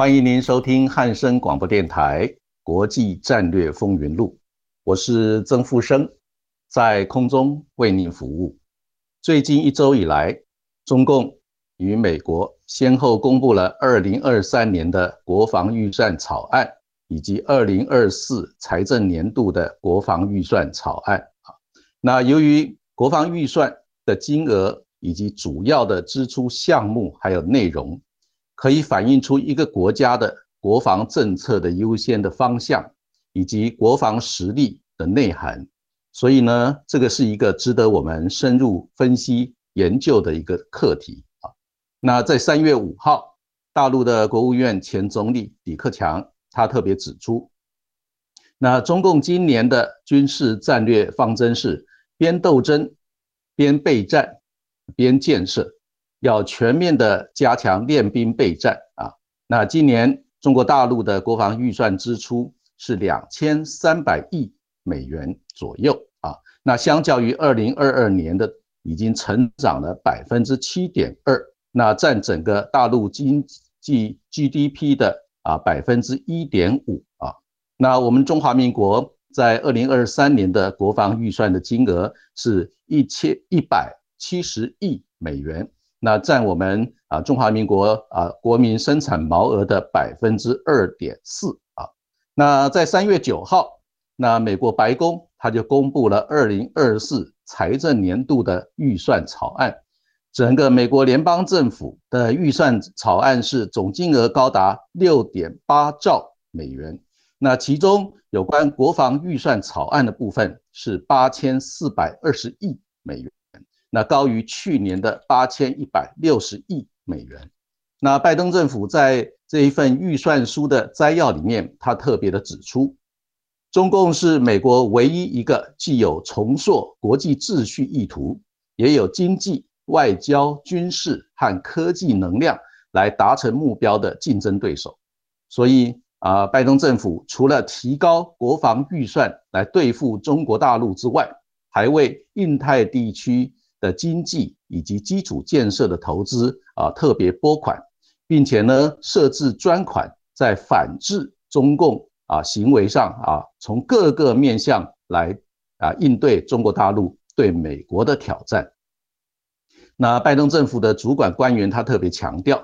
欢迎您收听汉声广播电台《国际战略风云录》，我是曾富生，在空中为您服务。最近一周以来，中共与美国先后公布了2023年的国防预算草案，以及2024财政年度的国防预算草案。啊，那由于国防预算的金额以及主要的支出项目还有内容。可以反映出一个国家的国防政策的优先的方向，以及国防实力的内涵。所以呢，这个是一个值得我们深入分析研究的一个课题啊。那在三月五号，大陆的国务院前总理李克强他特别指出，那中共今年的军事战略方针是边斗争、边备战、边建设。要全面的加强练兵备战啊！那今年中国大陆的国防预算支出是两千三百亿美元左右啊，那相较于二零二二年的已经成长了百分之七点二，那占整个大陆经济 GDP 的啊百分之一点五啊。那我们中华民国在二零二三年的国防预算的金额是一千一百七十亿美元。那占我们啊中华民国啊国民生产毛额的百分之二点四啊。那在三月九号，那美国白宫他就公布了二零二四财政年度的预算草案，整个美国联邦政府的预算草案是总金额高达六点八兆美元。那其中有关国防预算草案的部分是八千四百二十亿美元。那高于去年的八千一百六十亿美元。那拜登政府在这一份预算书的摘要里面，他特别的指出，中共是美国唯一一个既有重塑国际秩序意图，也有经济、外交、军事和科技能量来达成目标的竞争对手。所以啊，拜登政府除了提高国防预算来对付中国大陆之外，还为印太地区。的经济以及基础建设的投资啊，特别拨款，并且呢设置专款，在反制中共啊行为上啊，从各个面向来啊应对中国大陆对美国的挑战。那拜登政府的主管官员他特别强调，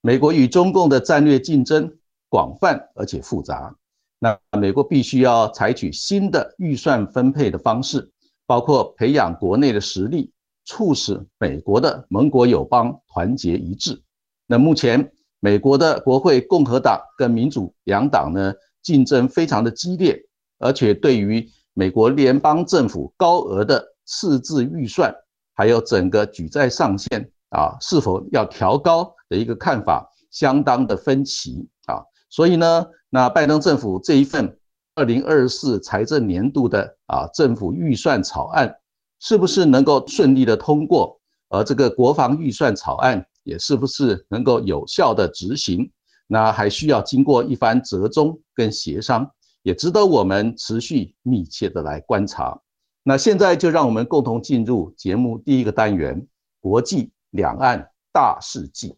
美国与中共的战略竞争广泛而且复杂，那美国必须要采取新的预算分配的方式，包括培养国内的实力。促使美国的盟国友邦团结一致。那目前美国的国会共和党跟民主两党呢竞争非常的激烈，而且对于美国联邦政府高额的赤字预算，还有整个举债上限啊是否要调高的一个看法相当的分歧啊。所以呢，那拜登政府这一份二零二四财政年度的啊政府预算草案。是不是能够顺利的通过？而这个国防预算草案也是不是能够有效的执行？那还需要经过一番折中跟协商，也值得我们持续密切的来观察。那现在就让我们共同进入节目第一个单元：国际两岸大事记。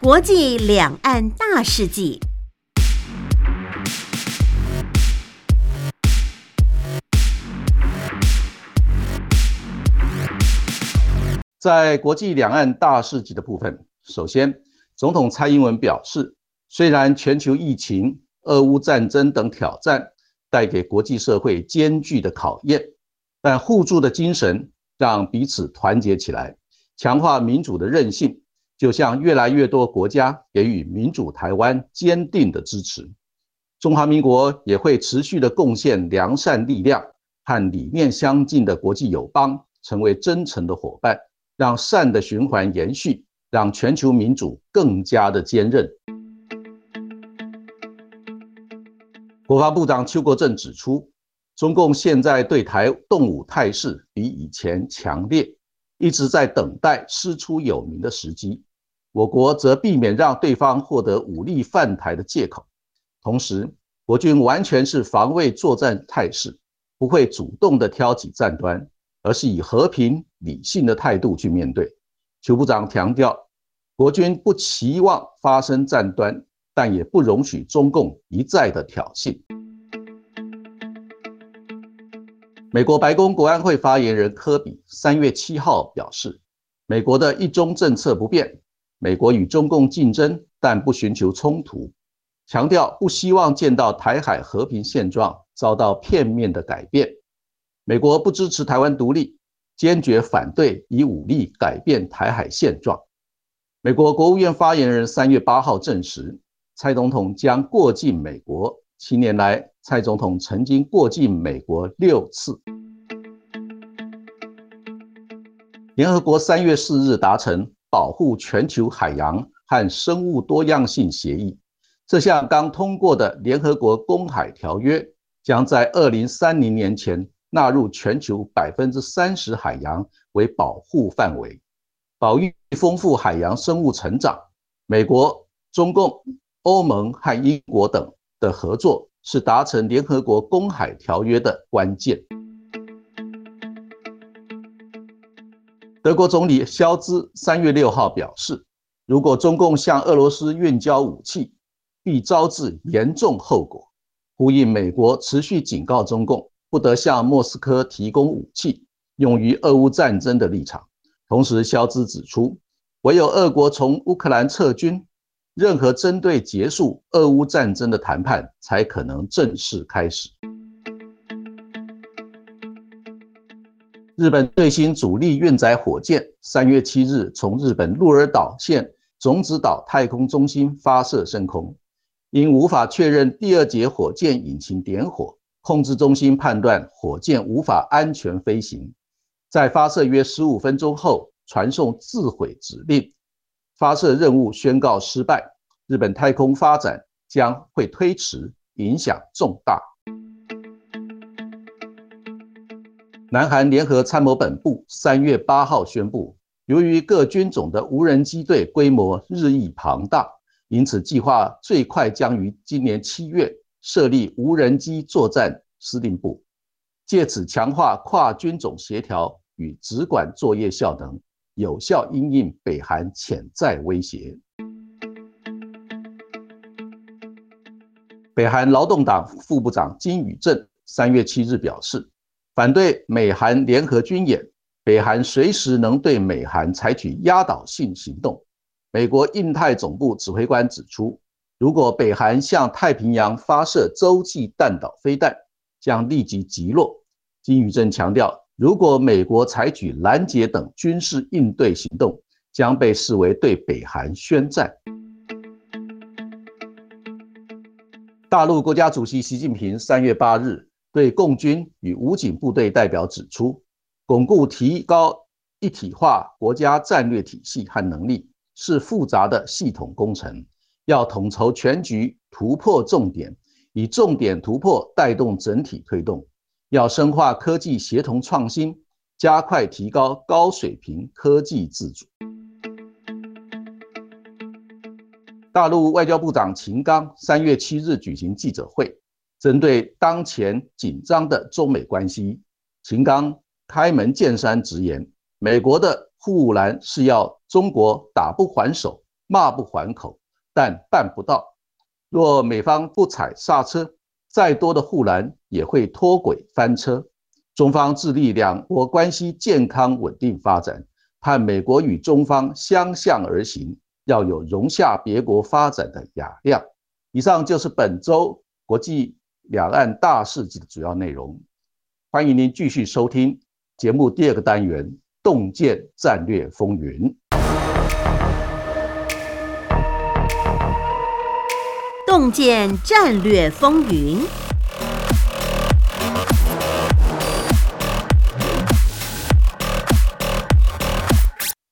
国际两岸大事记。在国际两岸大事记的部分，首先，总统蔡英文表示，虽然全球疫情、俄乌战争等挑战带给国际社会艰巨的考验，但互助的精神让彼此团结起来，强化民主的韧性，就像越来越多国家给予民主台湾坚定的支持。中华民国也会持续的贡献良善力量和理念相近的国际友邦，成为真诚的伙伴，让善的循环延续，让全球民主更加的坚韧。国防部长邱国正指出，中共现在对台动武态势比以前强烈，一直在等待师出有名的时机。我国则避免让对方获得武力犯台的借口。同时，国军完全是防卫作战态势，不会主动的挑起战端，而是以和平理性的态度去面对。邱部长强调，国军不期望发生战端，但也不容许中共一再的挑衅。美国白宫国安会发言人科比三月七号表示，美国的一中政策不变，美国与中共竞争，但不寻求冲突。强调不希望见到台海和平现状遭到片面的改变。美国不支持台湾独立，坚决反对以武力改变台海现状。美国国务院发言人三月八号证实，蔡总统将过境美国。七年来，蔡总统曾经过境美国六次。联合国三月四日达成保护全球海洋和生物多样性协议。这项刚通过的联合国公海条约，将在二零三零年前纳入全球百分之三十海洋为保护范围，保育丰富海洋生物成长。美国、中共、欧盟和英国等的合作是达成联合国公海条约的关键。德国总理肖兹三月六号表示，如果中共向俄罗斯运交武器，必招致严重后果，呼应美国持续警告中共不得向莫斯科提供武器用于俄乌战争的立场。同时，肖兹指出，唯有俄国从乌克兰撤军，任何针对结束俄乌战争的谈判才可能正式开始。日本最新主力运载火箭三月七日从日本鹿儿岛县种子岛太空中心发射升空。因无法确认第二节火箭引擎点火，控制中心判断火箭无法安全飞行，在发射约十五分钟后传送自毁指令，发射任务宣告失败。日本太空发展将会推迟，影响重大。南韩联合参谋本部三月八号宣布，由于各军种的无人机队规模日益庞大。因此，计划最快将于今年七月设立无人机作战司令部，借此强化跨军种协调与直管作业效能，有效应应北韩潜在威胁。北韩劳动党副部长金宇镇三月七日表示，反对美韩联合军演，北韩随时能对美韩采取压倒性行动。美国印太总部指挥官指出，如果北韩向太平洋发射洲际弹道飞弹，将立即击落。金宇镇强调，如果美国采取拦截等军事应对行动，将被视为对北韩宣战。大陆国家主席习近平三月八日对共军与武警部队代表指出，巩固提高一体化国家战略体系和能力。是复杂的系统工程，要统筹全局，突破重点，以重点突破带动整体推动。要深化科技协同创新，加快提高高水平科技自主。大陆外交部长秦刚三月七日举行记者会，针对当前紧张的中美关系，秦刚开门见山直言，美国的。护栏是要中国打不还手，骂不还口，但办不到。若美方不踩刹车，再多的护栏也会脱轨翻车。中方致力两国关系健康稳定发展，盼美国与中方相向而行，要有容下别国发展的雅量。以上就是本周国际两岸大事记的主要内容。欢迎您继续收听节目第二个单元。洞见战略风云。共建战略风云。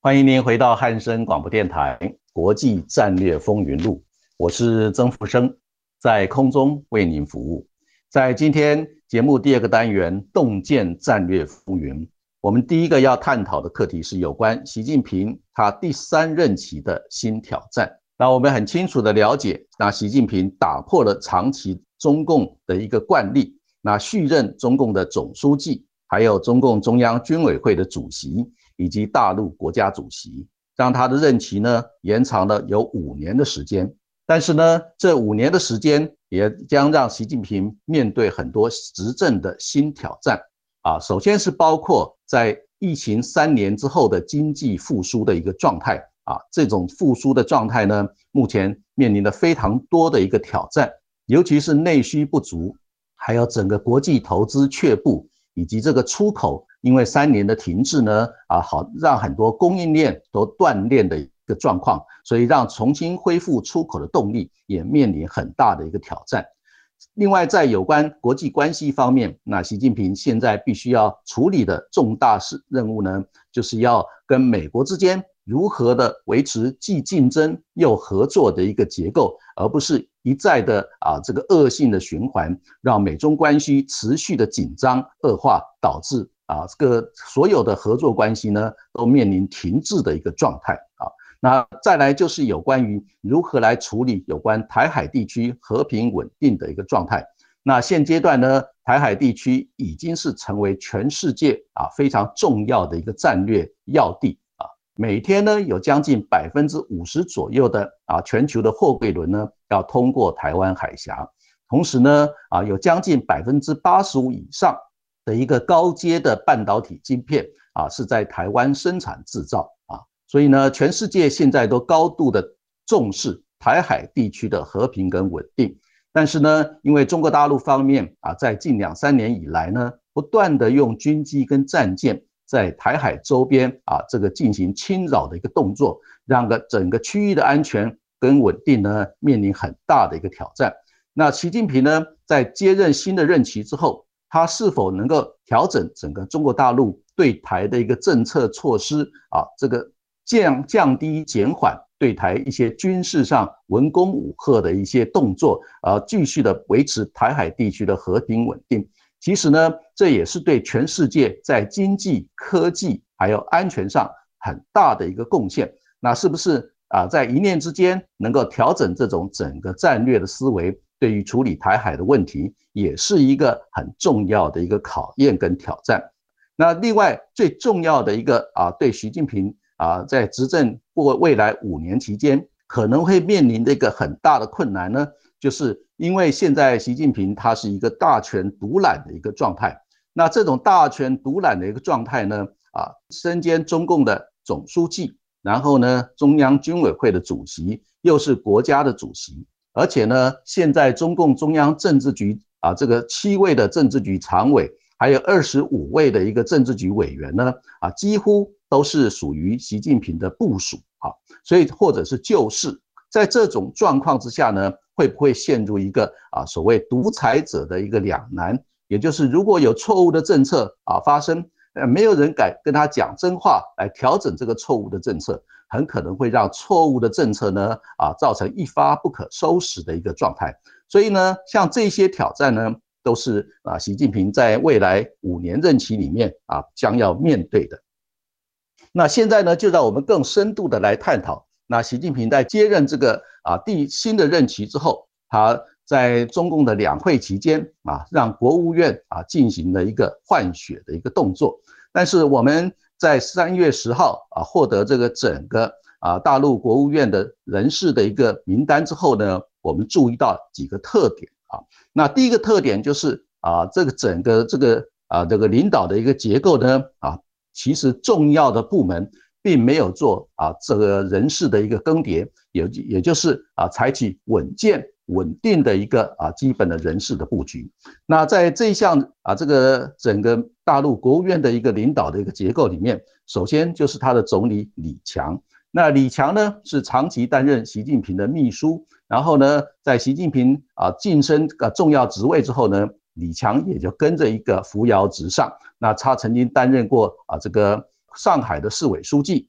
欢迎您回到汉声广播电台《国际战略风云录》，我是曾福生，在空中为您服务。在今天节目第二个单元“洞见战略风云”，我们第一个要探讨的课题是有关习近平他第三任期的新挑战。那我们很清楚的了解，那习近平打破了长期中共的一个惯例，那续任中共的总书记，还有中共中央军委会的主席。以及大陆国家主席，让他的任期呢延长了有五年的时间。但是呢，这五年的时间也将让习近平面对很多执政的新挑战啊。首先是包括在疫情三年之后的经济复苏的一个状态啊，这种复苏的状态呢，目前面临的非常多的一个挑战，尤其是内需不足，还有整个国际投资却步，以及这个出口。因为三年的停滞呢，啊，好让很多供应链都断裂的一个状况，所以让重新恢复出口的动力也面临很大的一个挑战。另外，在有关国际关系方面，那习近平现在必须要处理的重大事任务呢，就是要跟美国之间如何的维持既竞争又合作的一个结构，而不是一再的啊这个恶性的循环，让美中关系持续的紧张恶化，导致。啊，这个所有的合作关系呢，都面临停滞的一个状态啊。那再来就是有关于如何来处理有关台海地区和平稳定的一个状态。那现阶段呢，台海地区已经是成为全世界啊非常重要的一个战略要地啊。每天呢，有将近百分之五十左右的啊全球的货柜轮呢要通过台湾海峡，同时呢，啊有将近百分之八十五以上。的一个高阶的半导体晶片啊，是在台湾生产制造，所以呢，全世界现在都高度的重视台海地区的和平跟稳定。但是呢，因为中国大陆方面啊，在近两三年以来呢，不断的用军机跟战舰在台海周边啊，这个进行侵扰的一个动作，让个整个区域的安全跟稳定呢，面临很大的一个挑战。那习近平呢，在接任新的任期之后。他是否能够调整整个中国大陆对台的一个政策措施啊？这个降降低减缓对台一些军事上文攻武吓的一些动作，啊，继续的维持台海地区的和平稳定。其实呢，这也是对全世界在经济、科技还有安全上很大的一个贡献。那是不是啊，在一念之间能够调整这种整个战略的思维？对于处理台海的问题，也是一个很重要的一个考验跟挑战。那另外最重要的一个啊，对习近平啊，在执政过未来五年期间，可能会面临的一个很大的困难呢，就是因为现在习近平他是一个大权独揽的一个状态。那这种大权独揽的一个状态呢，啊，身兼中共的总书记，然后呢，中央军委会的主席，又是国家的主席。而且呢，现在中共中央政治局啊，这个七位的政治局常委，还有二十五位的一个政治局委员呢，啊，几乎都是属于习近平的部属啊，所以或者是旧事，在这种状况之下呢，会不会陷入一个啊所谓独裁者的一个两难？也就是如果有错误的政策啊发生，呃，没有人敢跟他讲真话来调整这个错误的政策。很可能会让错误的政策呢，啊，造成一发不可收拾的一个状态。所以呢，像这些挑战呢，都是啊，习近平在未来五年任期里面啊，将要面对的。那现在呢，就让我们更深度的来探讨。那习近平在接任这个啊第新的任期之后，他在中共的两会期间啊，让国务院啊进行了一个换血的一个动作。但是我们。在三月十号啊，获得这个整个啊大陆国务院的人事的一个名单之后呢，我们注意到几个特点啊。那第一个特点就是啊，这个整个这个啊这个领导的一个结构呢啊，其实重要的部门并没有做啊这个人事的一个更迭，也也就是啊采取稳健稳定的一个啊基本的人事的布局。那在这一项啊这个整个大陆国务院的一个领导的一个结构里面，首先就是他的总理李强。那李强呢是长期担任习近平的秘书，然后呢在习近平啊晋升个重要职位之后呢，李强也就跟着一个扶摇直上。那他曾经担任过啊这个上海的市委书记。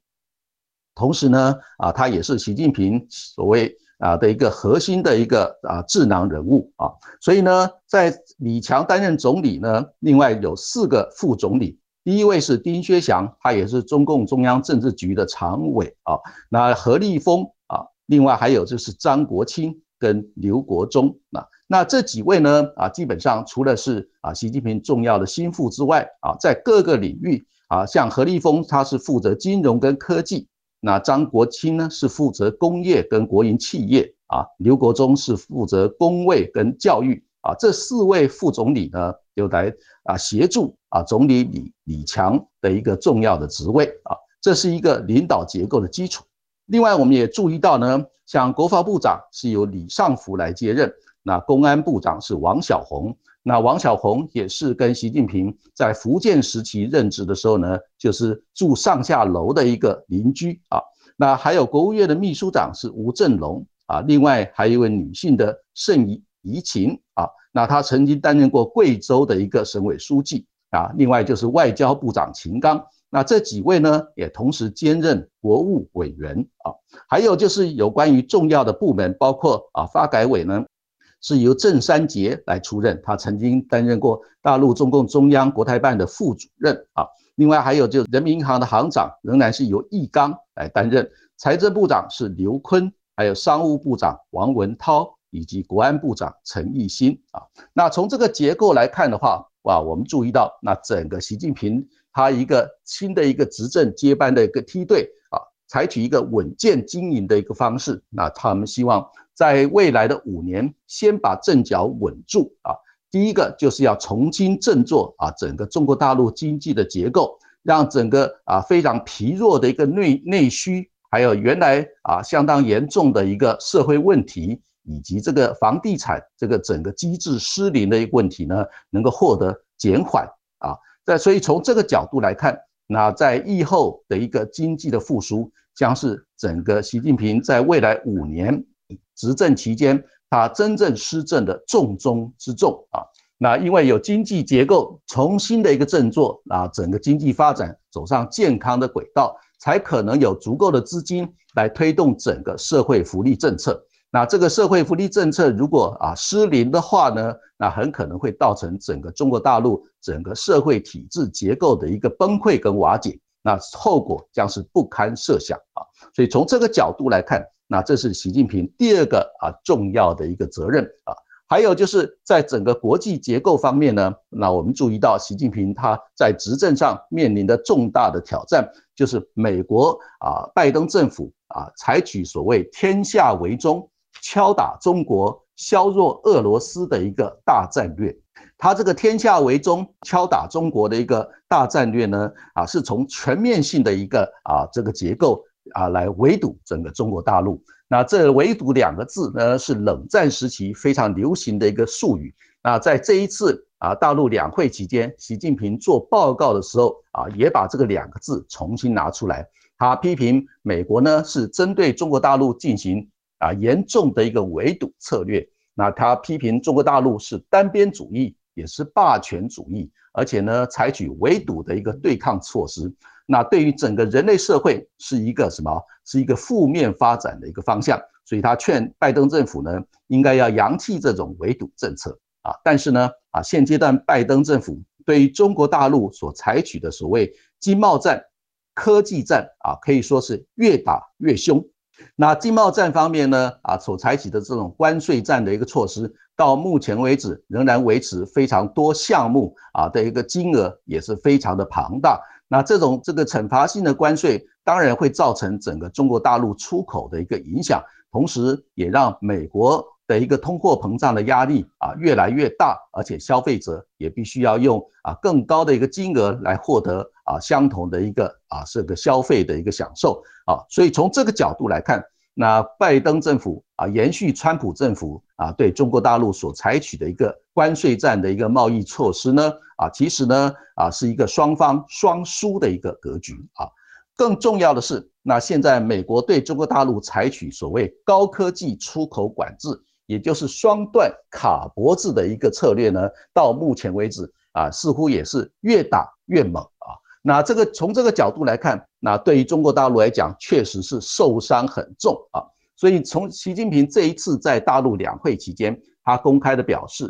同时呢，啊，他也是习近平所谓啊的一个核心的一个啊智囊人物啊，所以呢，在李强担任总理呢，另外有四个副总理，第一位是丁薛祥，他也是中共中央政治局的常委啊，那何立峰啊，另外还有就是张国清跟刘国中啊，那这几位呢啊，基本上除了是啊习近平重要的心腹之外啊，在各个领域啊，像何立峰他是负责金融跟科技。那张国清呢是负责工业跟国营企业啊，刘国中是负责工卫跟教育啊，这四位副总理呢就来啊协助啊总理李李强的一个重要的职位啊，这是一个领导结构的基础。另外我们也注意到呢，像国防部长是由李尚福来接任，那公安部长是王小洪。那王小洪也是跟习近平在福建时期任职的时候呢，就是住上下楼的一个邻居啊。那还有国务院的秘书长是吴振龙啊，另外还有一位女性的盛怡怡情啊。那他曾经担任过贵州的一个省委书记啊。另外就是外交部长秦刚，那这几位呢也同时兼任国务委员啊。还有就是有关于重要的部门，包括啊发改委呢。是由郑三杰来出任，他曾经担任过大陆中共中央国台办的副主任啊。另外还有就人民银行的行长仍然是由易纲来担任，财政部长是刘昆，还有商务部长王文涛以及国安部长陈毅新啊。那从这个结构来看的话，哇，我们注意到那整个习近平他一个新的一个执政接班的一个梯队啊，采取一个稳健经营的一个方式，那他们希望。在未来的五年，先把阵脚稳住啊！第一个就是要重新振作啊，整个中国大陆经济的结构，让整个啊非常疲弱的一个内内需，还有原来啊相当严重的一个社会问题，以及这个房地产这个整个机制失灵的一个问题呢，能够获得减缓啊。在所以从这个角度来看，那在疫后的一个经济的复苏，将是整个习近平在未来五年。执政期间，他真正施政的重中之重啊，那因为有经济结构重新的一个振作啊，整个经济发展走上健康的轨道，才可能有足够的资金来推动整个社会福利政策。那这个社会福利政策如果啊失灵的话呢，那很可能会造成整个中国大陆整个社会体制结构的一个崩溃跟瓦解，那后果将是不堪设想啊。所以从这个角度来看。那这是习近平第二个啊重要的一个责任啊，还有就是在整个国际结构方面呢，那我们注意到习近平他在执政上面临的重大的挑战，就是美国啊拜登政府啊采取所谓天下为中，敲打中国，削弱俄罗斯的一个大战略。他这个天下为中，敲打中国的一个大战略呢，啊是从全面性的一个啊这个结构。啊，来围堵整个中国大陆。那这“围堵”两个字呢，是冷战时期非常流行的一个术语。那在这一次啊，大陆两会期间，习近平做报告的时候啊，也把这个两个字重新拿出来。他批评美国呢是针对中国大陆进行啊严重的一个围堵策略。那他批评中国大陆是单边主义，也是霸权主义，而且呢采取围堵的一个对抗措施。那对于整个人类社会是一个什么？是一个负面发展的一个方向，所以他劝拜登政府呢，应该要扬弃这种围堵政策啊。但是呢，啊，现阶段拜登政府对于中国大陆所采取的所谓经贸战、科技战啊，可以说是越打越凶。那经贸战方面呢，啊，所采取的这种关税战的一个措施，到目前为止仍然维持非常多项目啊的一个金额也是非常的庞大。那这种这个惩罚性的关税，当然会造成整个中国大陆出口的一个影响，同时也让美国的一个通货膨胀的压力啊越来越大，而且消费者也必须要用啊更高的一个金额来获得啊相同的一个啊这个消费的一个享受啊，所以从这个角度来看，那拜登政府啊，延续川普政府啊对中国大陆所采取的一个关税战的一个贸易措施呢，啊，其实呢啊是一个双方双输的一个格局啊。更重要的是，那现在美国对中国大陆采取所谓高科技出口管制，也就是双段卡脖子的一个策略呢，到目前为止啊，似乎也是越打越猛啊。那这个从这个角度来看，那对于中国大陆来讲，确实是受伤很重啊。所以从习近平这一次在大陆两会期间，他公开的表示，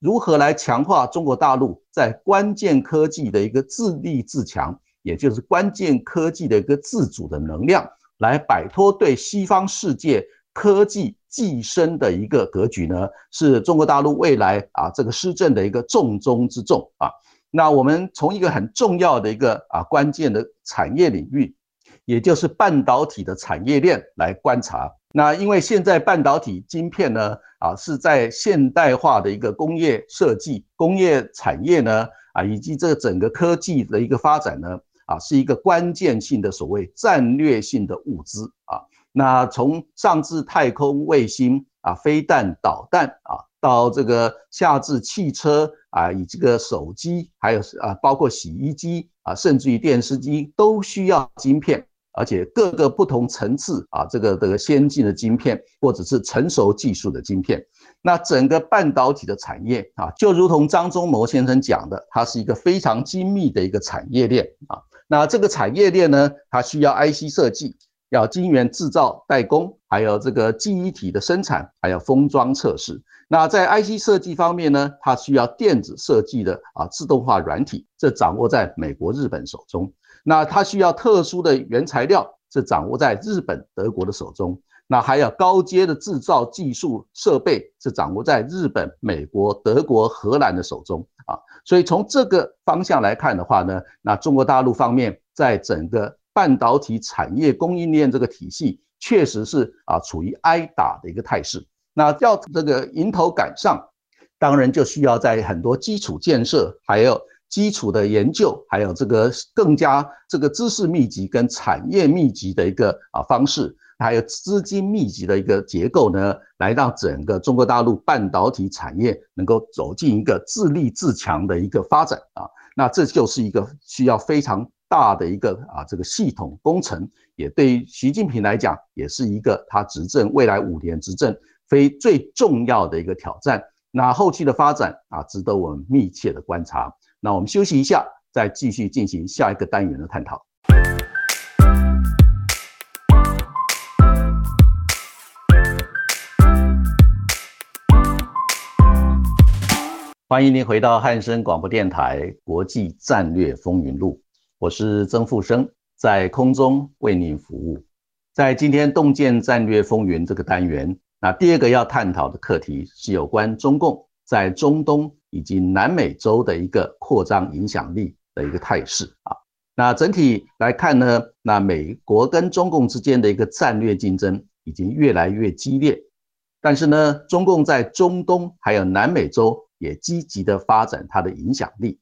如何来强化中国大陆在关键科技的一个自立自强，也就是关键科技的一个自主的能量，来摆脱对西方世界科技寄生的一个格局呢？是中国大陆未来啊这个施政的一个重中之重啊。那我们从一个很重要的一个啊关键的产业领域，也就是半导体的产业链来观察。那因为现在半导体晶片呢啊是在现代化的一个工业设计、工业产业呢啊以及这整个科技的一个发展呢啊是一个关键性的所谓战略性的物资啊。那从上至太空卫星啊、飞弹、导弹啊。到这个下至汽车啊，以这个手机，还有啊，包括洗衣机啊，甚至于电视机都需要晶片，而且各个不同层次啊，这个这个先进的晶片或者是成熟技术的晶片，那整个半导体的产业啊，就如同张忠谋先生讲的，它是一个非常精密的一个产业链啊。那这个产业链呢，它需要 IC 设计。要晶圆制造代工，还有这个记忆体的生产，还有封装测试。那在 IC 设计方面呢，它需要电子设计的啊自动化软体，这掌握在美国、日本手中。那它需要特殊的原材料，这掌握在日本、德国的手中。那还有高阶的制造技术设备，是掌握在日本、美国、德国、荷兰的手中啊。所以从这个方向来看的话呢，那中国大陆方面在整个半导体产业供应链这个体系确实是啊处于挨打的一个态势。那要这个迎头赶上，当然就需要在很多基础建设、还有基础的研究、还有这个更加这个知识密集跟产业密集的一个啊方式，还有资金密集的一个结构呢，来让整个中国大陆半导体产业能够走进一个自立自强的一个发展啊。那这就是一个需要非常。大的一个啊，这个系统工程也对于习近平来讲，也是一个他执政未来五年执政非最重要的一个挑战。那后期的发展啊，值得我们密切的观察。那我们休息一下，再继续进行下一个单元的探讨。欢迎您回到汉声广播电台《国际战略风云录》。我是曾富生，在空中为您服务。在今天洞见战略风云这个单元，那第二个要探讨的课题是有关中共在中东以及南美洲的一个扩张影响力的一个态势啊。那整体来看呢，那美国跟中共之间的一个战略竞争已经越来越激烈，但是呢，中共在中东还有南美洲也积极的发展它的影响力。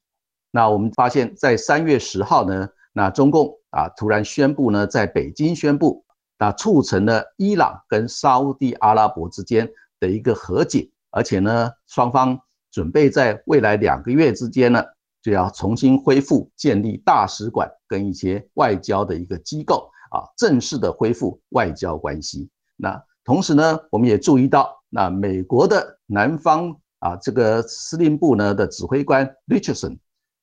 那我们发现，在三月十号呢，那中共啊突然宣布呢，在北京宣布，那促成了伊朗跟沙地阿拉伯之间的一个和解，而且呢，双方准备在未来两个月之间呢，就要重新恢复建立大使馆跟一些外交的一个机构啊，正式的恢复外交关系。那同时呢，我们也注意到，那美国的南方啊这个司令部呢的指挥官 Richardson。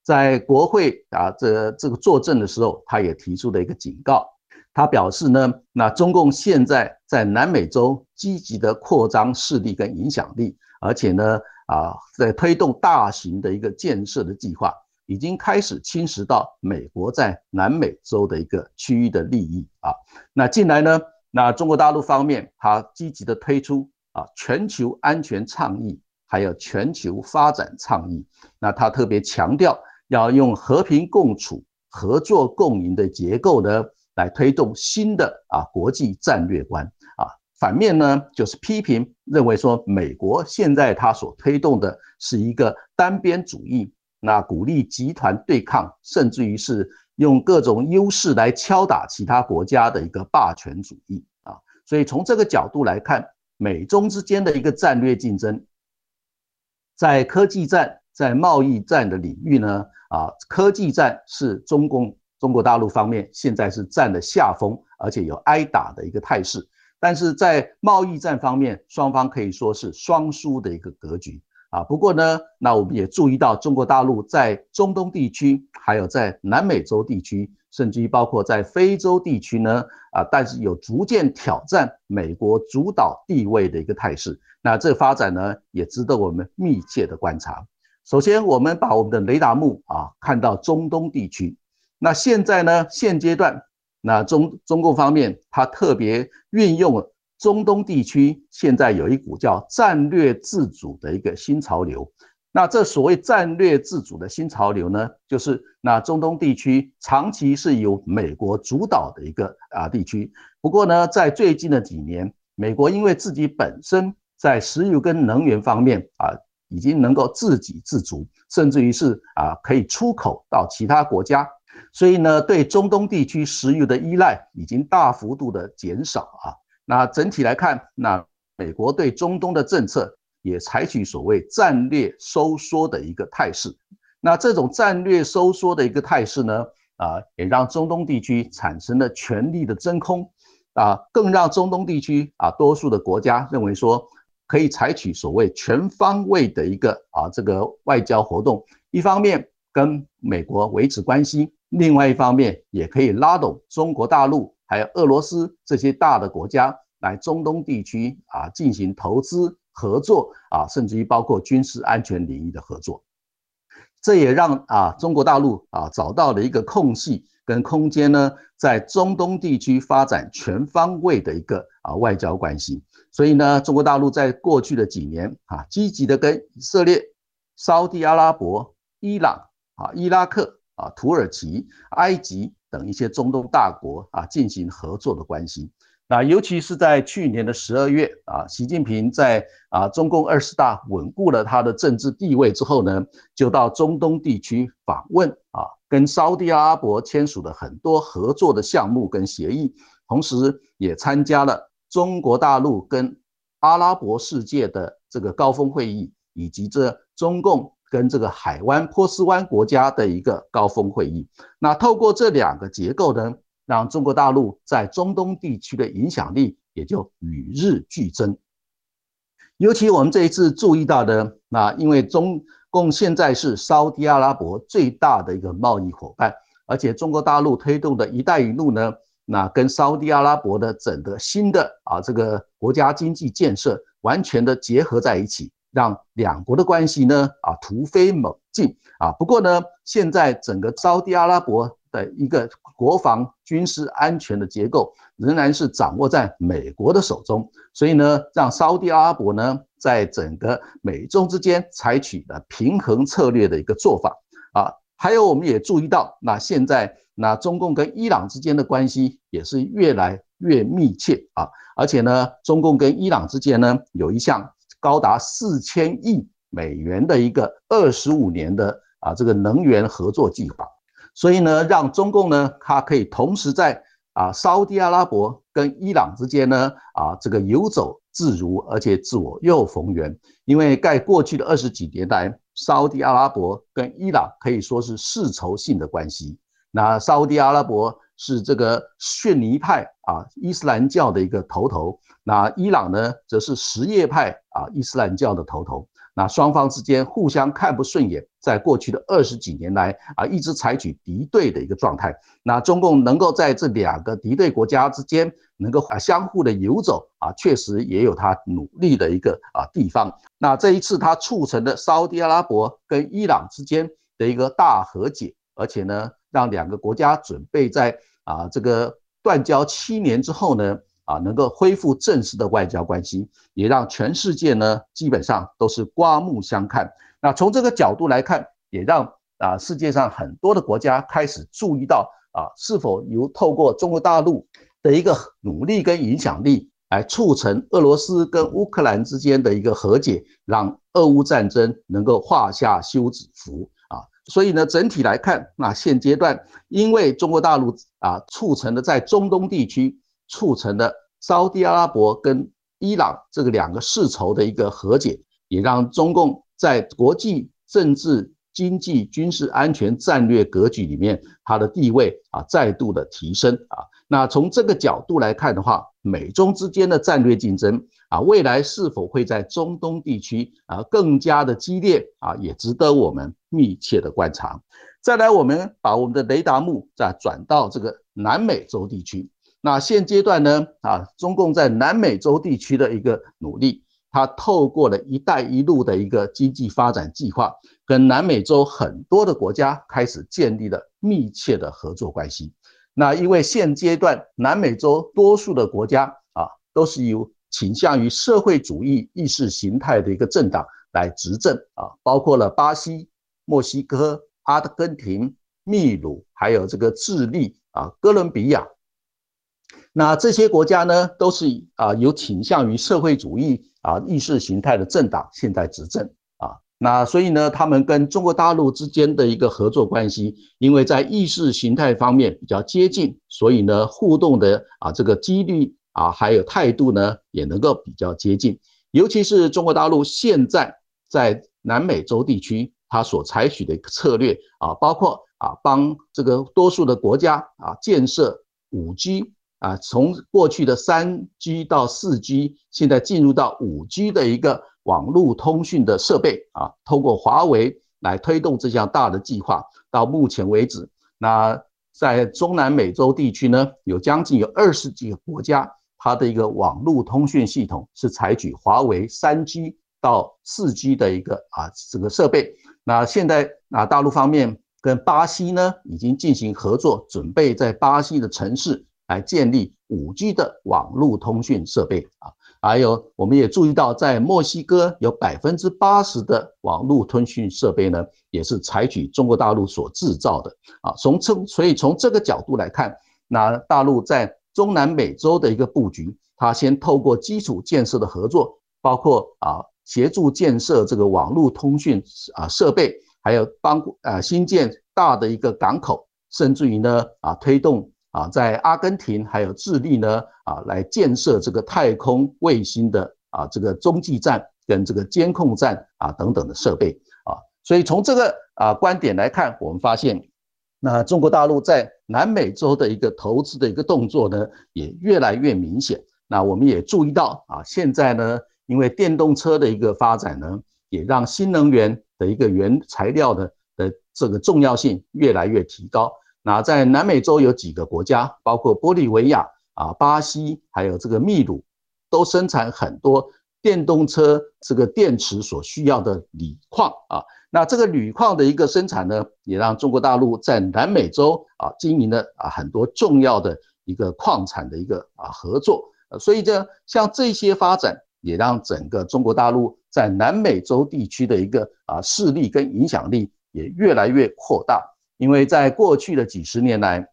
在国会啊，这这个作证的时候，他也提出了一个警告。他表示呢，那中共现在在南美洲积极的扩张势力跟影响力，而且呢，啊，在推动大型的一个建设的计划，已经开始侵蚀到美国在南美洲的一个区域的利益啊。那近来呢，那中国大陆方面，他积极的推出啊全球安全倡议，还有全球发展倡议。那他特别强调。要用和平共处、合作共赢的结构呢，来推动新的啊国际战略观啊。反面呢，就是批评认为说，美国现在它所推动的是一个单边主义，那鼓励集团对抗，甚至于是用各种优势来敲打其他国家的一个霸权主义啊。所以从这个角度来看，美中之间的一个战略竞争，在科技战、在贸易战的领域呢，啊，科技战是中共中国大陆方面现在是占了下风，而且有挨打的一个态势。但是在贸易战方面，双方可以说是双输的一个格局。啊，不过呢，那我们也注意到，中国大陆在中东地区，还有在南美洲地区，甚至于包括在非洲地区呢，啊，但是有逐渐挑战美国主导地位的一个态势。那这个发展呢，也值得我们密切的观察。首先，我们把我们的雷达目啊看到中东地区。那现在呢，现阶段，那中中共方面，它特别运用了。中东地区现在有一股叫战略自主的一个新潮流，那这所谓战略自主的新潮流呢，就是那中东地区长期是由美国主导的一个啊地区。不过呢，在最近的几年，美国因为自己本身在石油跟能源方面啊，已经能够自给自足，甚至于是啊可以出口到其他国家，所以呢，对中东地区石油的依赖已经大幅度的减少啊。那整体来看，那美国对中东的政策也采取所谓战略收缩的一个态势。那这种战略收缩的一个态势呢，啊，也让中东地区产生了权力的真空，啊，更让中东地区啊多数的国家认为说，可以采取所谓全方位的一个啊这个外交活动，一方面跟美国维持关系，另外一方面也可以拉动中国大陆。还有俄罗斯这些大的国家来中东地区啊进行投资合作啊，甚至于包括军事安全领域的合作，这也让啊中国大陆啊找到了一个空隙跟空间呢，在中东地区发展全方位的一个啊外交关系。所以呢，中国大陆在过去的几年啊，积极的跟以色列、沙地阿拉伯、伊朗啊、伊拉克啊、土耳其、埃及。等一些中东大国啊进行合作的关系，那尤其是在去年的十二月啊，习近平在啊中共二十大稳固了他的政治地位之后呢，就到中东地区访问啊，跟沙地阿拉伯签署了很多合作的项目跟协议，同时也参加了中国大陆跟阿拉伯世界的这个高峰会议，以及这中共。跟这个海湾波斯湾国家的一个高峰会议，那透过这两个结构呢，让中国大陆在中东地区的影响力也就与日俱增。尤其我们这一次注意到的，那因为中共现在是沙特阿拉伯最大的一个贸易伙伴，而且中国大陆推动的一带一路呢，那跟沙特阿拉伯的整个新的啊这个国家经济建设完全的结合在一起。让两国的关系呢啊突飞猛进啊！不过呢，现在整个沙特阿拉伯的一个国防军事安全的结构仍然是掌握在美国的手中，所以呢，让沙特阿拉伯呢在整个美中之间采取了平衡策略的一个做法啊。还有，我们也注意到，那现在那中共跟伊朗之间的关系也是越来越密切啊，而且呢，中共跟伊朗之间呢有一项。高达四千亿美元的一个二十五年的啊这个能源合作计划，所以呢，让中共呢，它可以同时在啊沙特阿拉伯跟伊朗之间呢啊这个游走自如，而且左右逢源。因为在过去的二十几年来，沙特阿拉伯跟伊朗可以说是世仇性的关系。那沙特阿拉伯是这个逊尼派啊伊斯兰教的一个头头。那伊朗呢，则是什叶派啊伊斯兰教的头头。那双方之间互相看不顺眼，在过去的二十几年来啊，一直采取敌对的一个状态。那中共能够在这两个敌对国家之间能够啊相互的游走啊，确实也有他努力的一个啊地方。那这一次他促成的沙特阿拉伯跟伊朗之间的一个大和解，而且呢，让两个国家准备在啊这个断交七年之后呢。啊，能够恢复正式的外交关系，也让全世界呢基本上都是刮目相看。那从这个角度来看，也让啊世界上很多的国家开始注意到啊，是否由透过中国大陆的一个努力跟影响力，来促成俄罗斯跟乌克兰之间的一个和解，让俄乌战争能够画下休止符。所以呢，整体来看，那现阶段因为中国大陆啊促成了在中东地区。促成的沙特阿拉伯跟伊朗这个两个世仇的一个和解，也让中共在国际政治、经济、军事、安全战略格局里面，它的地位啊再度的提升啊。那从这个角度来看的话，美中之间的战略竞争啊，未来是否会在中东地区啊更加的激烈啊，也值得我们密切的观察。再来，我们把我们的雷达目再转到这个南美洲地区。那现阶段呢啊，中共在南美洲地区的一个努力，它透过了一带一路的一个经济发展计划，跟南美洲很多的国家开始建立了密切的合作关系。那因为现阶段南美洲多数的国家啊，都是由倾向于社会主义意识形态的一个政党来执政啊，包括了巴西、墨西哥、阿根廷、秘鲁，还有这个智利啊、哥伦比亚。那这些国家呢，都是啊有倾向于社会主义啊意识形态的政党现在执政。那所以呢，他们跟中国大陆之间的一个合作关系，因为在意识形态方面比较接近，所以呢，互动的啊这个几率啊还有态度呢也能够比较接近。尤其是中国大陆现在在南美洲地区，它所采取的一个策略啊，包括啊帮这个多数的国家啊建设五 G 啊，从过去的三 G 到四 G，现在进入到五 G 的一个。网络通讯的设备啊，通过华为来推动这项大的计划。到目前为止，那在中南美洲地区呢，有将近有二十几个国家，它的一个网络通讯系统是采取华为三 G 到四 G 的一个啊这个设备。那现在啊，大陆方面跟巴西呢已经进行合作，准备在巴西的城市来建立五 G 的网络通讯设备啊。还有，我们也注意到，在墨西哥有百分之八十的网络通讯设备呢，也是采取中国大陆所制造的啊。从这，所以从这个角度来看，那大陆在中南美洲的一个布局，它先透过基础建设的合作，包括啊协助建设这个网络通讯啊设备，还有帮啊新建大的一个港口，甚至于呢啊推动。啊，在阿根廷还有智利呢，啊，来建设这个太空卫星的啊这个中继站跟这个监控站啊等等的设备啊，所以从这个啊观点来看，我们发现，那中国大陆在南美洲的一个投资的一个动作呢，也越来越明显。那我们也注意到啊，现在呢，因为电动车的一个发展呢，也让新能源的一个原材料的的这个重要性越来越提高。那在南美洲有几个国家，包括玻利维亚啊、巴西，还有这个秘鲁，都生产很多电动车这个电池所需要的铝矿啊。那这个铝矿的一个生产呢，也让中国大陆在南美洲啊经营了啊很多重要的一个矿产的一个啊合作。所以这像这些发展，也让整个中国大陆在南美洲地区的一个啊势力跟影响力也越来越扩大。因为在过去的几十年来，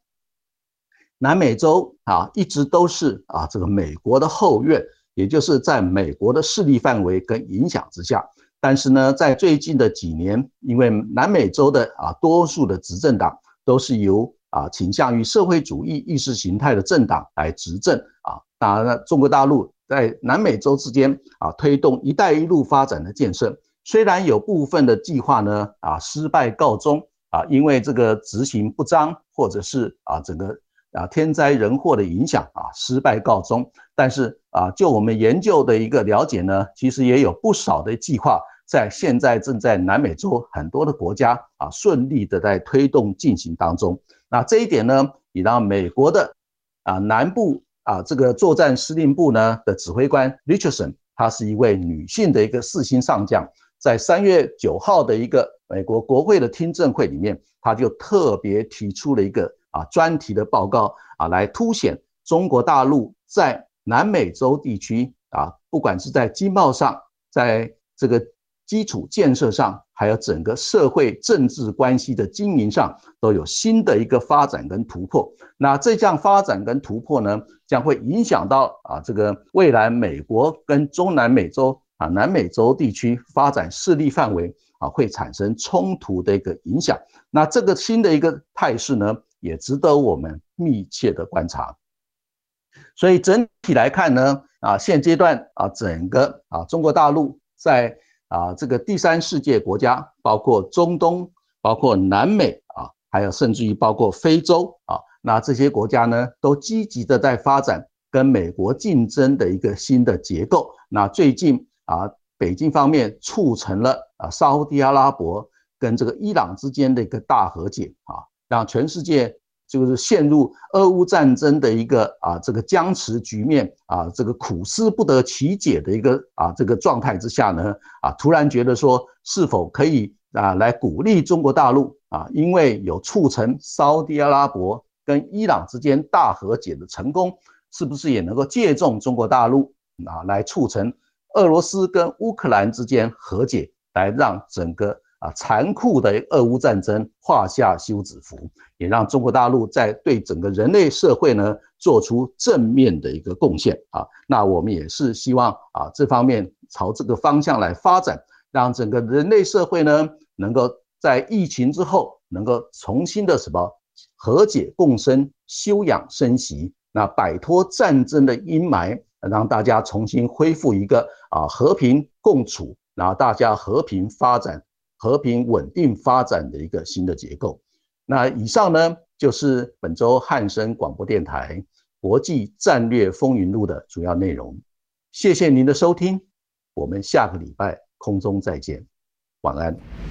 南美洲啊一直都是啊这个美国的后院，也就是在美国的势力范围跟影响之下。但是呢，在最近的几年，因为南美洲的啊多数的执政党都是由啊倾向于社会主义意识形态的政党来执政啊，当然，中国大陆在南美洲之间啊推动“一带一路”发展的建设，虽然有部分的计划呢啊失败告终。啊，因为这个执行不彰，或者是啊整个啊天灾人祸的影响啊失败告终。但是啊，就我们研究的一个了解呢，其实也有不少的计划在现在正在南美洲很多的国家啊顺利的在推动进行当中。那这一点呢，也让美国的啊南部啊这个作战司令部呢的指挥官 Richardson，她是一位女性的一个四星上将，在三月九号的一个。美国国会的听证会里面，他就特别提出了一个啊专题的报告啊，来凸显中国大陆在南美洲地区啊，不管是在经贸上，在这个基础建设上，还有整个社会政治关系的经营上，都有新的一个发展跟突破。那这项发展跟突破呢，将会影响到啊这个未来美国跟中南美洲啊南美洲地区发展势力范围。啊，会产生冲突的一个影响。那这个新的一个态势呢，也值得我们密切的观察。所以整体来看呢，啊，现阶段啊，整个啊中国大陆在啊这个第三世界国家，包括中东、包括南美啊，还有甚至于包括非洲啊，那这些国家呢，都积极的在发展跟美国竞争的一个新的结构。那最近啊，北京方面促成了啊沙地阿拉伯跟这个伊朗之间的一个大和解啊，让全世界。就是陷入俄乌战争的一个啊这个僵持局面啊这个苦思不得其解的一个啊这个状态之下呢啊突然觉得说是否可以啊来鼓励中国大陆啊因为有促成沙地阿拉伯跟伊朗之间大和解的成功，是不是也能够借重中国大陆啊来促成俄罗斯跟乌克兰之间和解，来让整个。啊，残酷的俄乌战争画下休止符，也让中国大陆在对整个人类社会呢做出正面的一个贡献啊。那我们也是希望啊，这方面朝这个方向来发展，让整个人类社会呢能够在疫情之后能够重新的什么和解共生、休养生息，那摆脱战争的阴霾，让大家重新恢复一个啊和平共处，然后大家和平发展。和平稳定发展的一个新的结构。那以上呢，就是本周汉声广播电台国际战略风云录的主要内容。谢谢您的收听，我们下个礼拜空中再见，晚安。